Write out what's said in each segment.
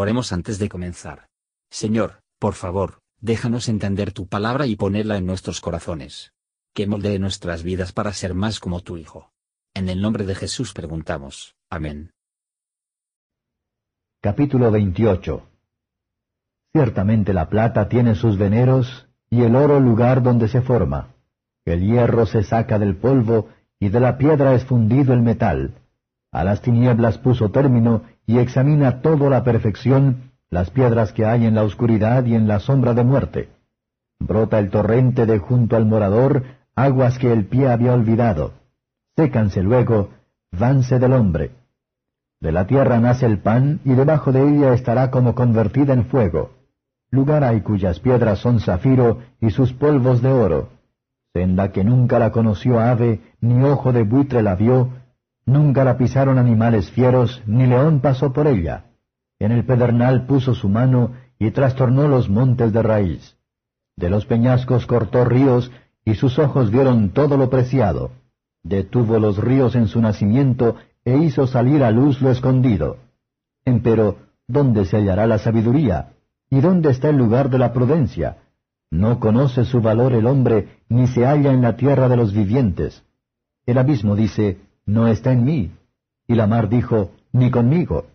Oremos antes de comenzar. Señor, por favor, déjanos entender tu palabra y ponerla en nuestros corazones. Que moldee nuestras vidas para ser más como tu Hijo. En el nombre de Jesús preguntamos. Amén. Capítulo 28 Ciertamente la plata tiene sus veneros, y el oro lugar donde se forma. El hierro se saca del polvo, y de la piedra es fundido el metal. A las tinieblas puso término, y examina todo la perfección, las piedras que hay en la oscuridad y en la sombra de muerte. Brota el torrente de junto al morador, aguas que el pie había olvidado. Sécanse luego, vanse del hombre. De la tierra nace el pan, y debajo de ella estará como convertida en fuego. Lugar hay cuyas piedras son zafiro y sus polvos de oro. Senda que nunca la conoció ave, ni ojo de buitre la vio, nunca la pisaron animales fieros, ni león pasó por ella. En el pedernal puso su mano y trastornó los montes de raíz. De los peñascos cortó ríos, y sus ojos vieron todo lo preciado. Detuvo los ríos en su nacimiento, e hizo salir a luz lo escondido. Empero, ¿dónde se hallará la sabiduría? ¿Y dónde está el lugar de la prudencia? No conoce su valor el hombre, ni se halla en la tierra de los vivientes. El abismo dice, No está en mí. Y la mar dijo, Ni conmigo.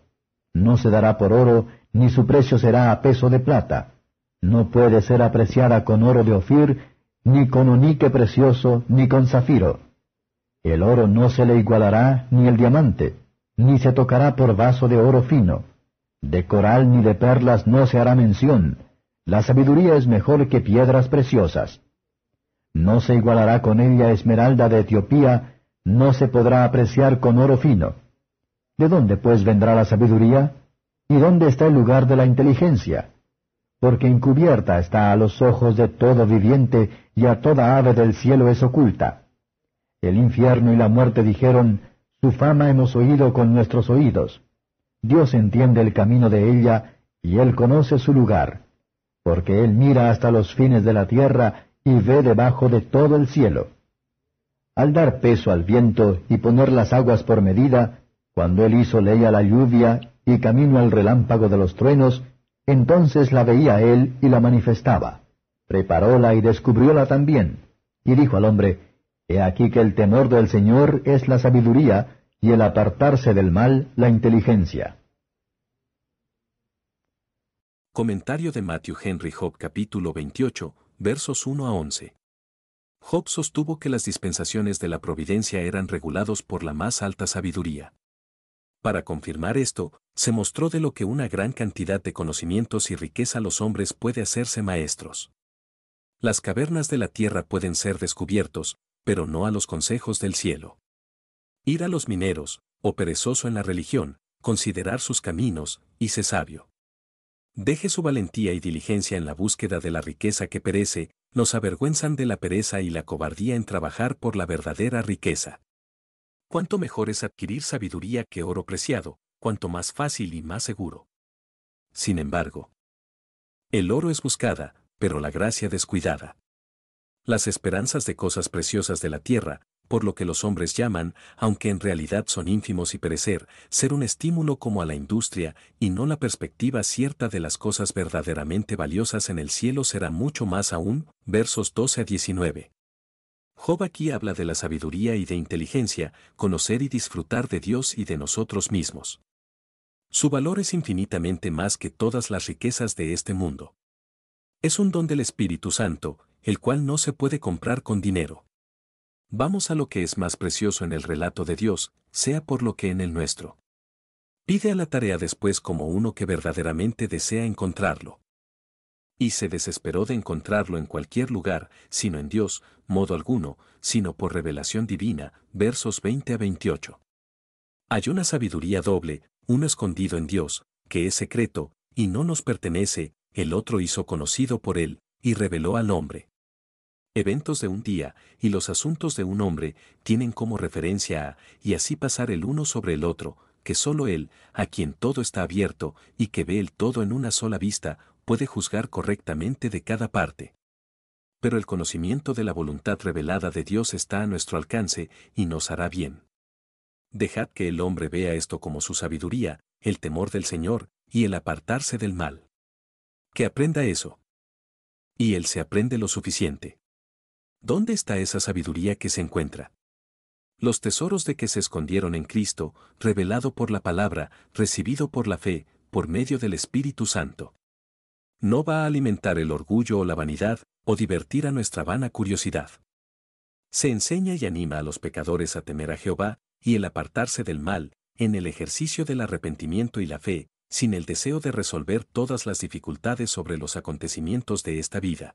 No se dará por oro, ni su precio será a peso de plata. No puede ser apreciada con oro de Ofir, ni con onique precioso, ni con zafiro. El oro no se le igualará, ni el diamante, ni se tocará por vaso de oro fino de coral ni de perlas no se hará mención. La sabiduría es mejor que piedras preciosas. No se igualará con ella esmeralda de Etiopía, no se podrá apreciar con oro fino. ¿De dónde pues vendrá la sabiduría? ¿Y dónde está el lugar de la inteligencia? Porque encubierta está a los ojos de todo viviente y a toda ave del cielo es oculta. El infierno y la muerte dijeron, Su fama hemos oído con nuestros oídos. Dios entiende el camino de ella, y Él conoce su lugar, porque Él mira hasta los fines de la tierra y ve debajo de todo el cielo. Al dar peso al viento y poner las aguas por medida, cuando Él hizo ley a la lluvia y camino al relámpago de los truenos, entonces la veía Él y la manifestaba. Preparóla y descubrióla también. Y dijo al hombre, He aquí que el temor del Señor es la sabiduría, y el apartarse del mal la inteligencia. Comentario de Matthew Henry Job capítulo 28, versos 1 a 11. Job sostuvo que las dispensaciones de la providencia eran regulados por la más alta sabiduría. Para confirmar esto, se mostró de lo que una gran cantidad de conocimientos y riqueza los hombres puede hacerse maestros. Las cavernas de la tierra pueden ser descubiertos, pero no a los consejos del cielo. Ir a los mineros, o perezoso en la religión, considerar sus caminos, y sé sabio. Deje su valentía y diligencia en la búsqueda de la riqueza que perece, nos avergüenzan de la pereza y la cobardía en trabajar por la verdadera riqueza. Cuánto mejor es adquirir sabiduría que oro preciado, cuanto más fácil y más seguro. Sin embargo, el oro es buscada, pero la gracia descuidada. Las esperanzas de cosas preciosas de la tierra, por lo que los hombres llaman, aunque en realidad son ínfimos y perecer, ser un estímulo como a la industria, y no la perspectiva cierta de las cosas verdaderamente valiosas en el cielo será mucho más aún, versos 12 a 19. Job aquí habla de la sabiduría y de inteligencia, conocer y disfrutar de Dios y de nosotros mismos. Su valor es infinitamente más que todas las riquezas de este mundo. Es un don del Espíritu Santo, el cual no se puede comprar con dinero. Vamos a lo que es más precioso en el relato de Dios, sea por lo que en el nuestro. Pide a la tarea después como uno que verdaderamente desea encontrarlo. Y se desesperó de encontrarlo en cualquier lugar, sino en Dios, modo alguno, sino por revelación divina, versos 20 a 28. Hay una sabiduría doble, uno escondido en Dios, que es secreto, y no nos pertenece, el otro hizo conocido por él, y reveló al hombre eventos de un día y los asuntos de un hombre tienen como referencia a, y así pasar el uno sobre el otro, que sólo él, a quien todo está abierto y que ve el todo en una sola vista, puede juzgar correctamente de cada parte. Pero el conocimiento de la voluntad revelada de Dios está a nuestro alcance y nos hará bien. Dejad que el hombre vea esto como su sabiduría, el temor del Señor, y el apartarse del mal. Que aprenda eso. Y él se aprende lo suficiente. ¿Dónde está esa sabiduría que se encuentra? Los tesoros de que se escondieron en Cristo, revelado por la palabra, recibido por la fe, por medio del Espíritu Santo. No va a alimentar el orgullo o la vanidad, o divertir a nuestra vana curiosidad. Se enseña y anima a los pecadores a temer a Jehová, y el apartarse del mal, en el ejercicio del arrepentimiento y la fe, sin el deseo de resolver todas las dificultades sobre los acontecimientos de esta vida.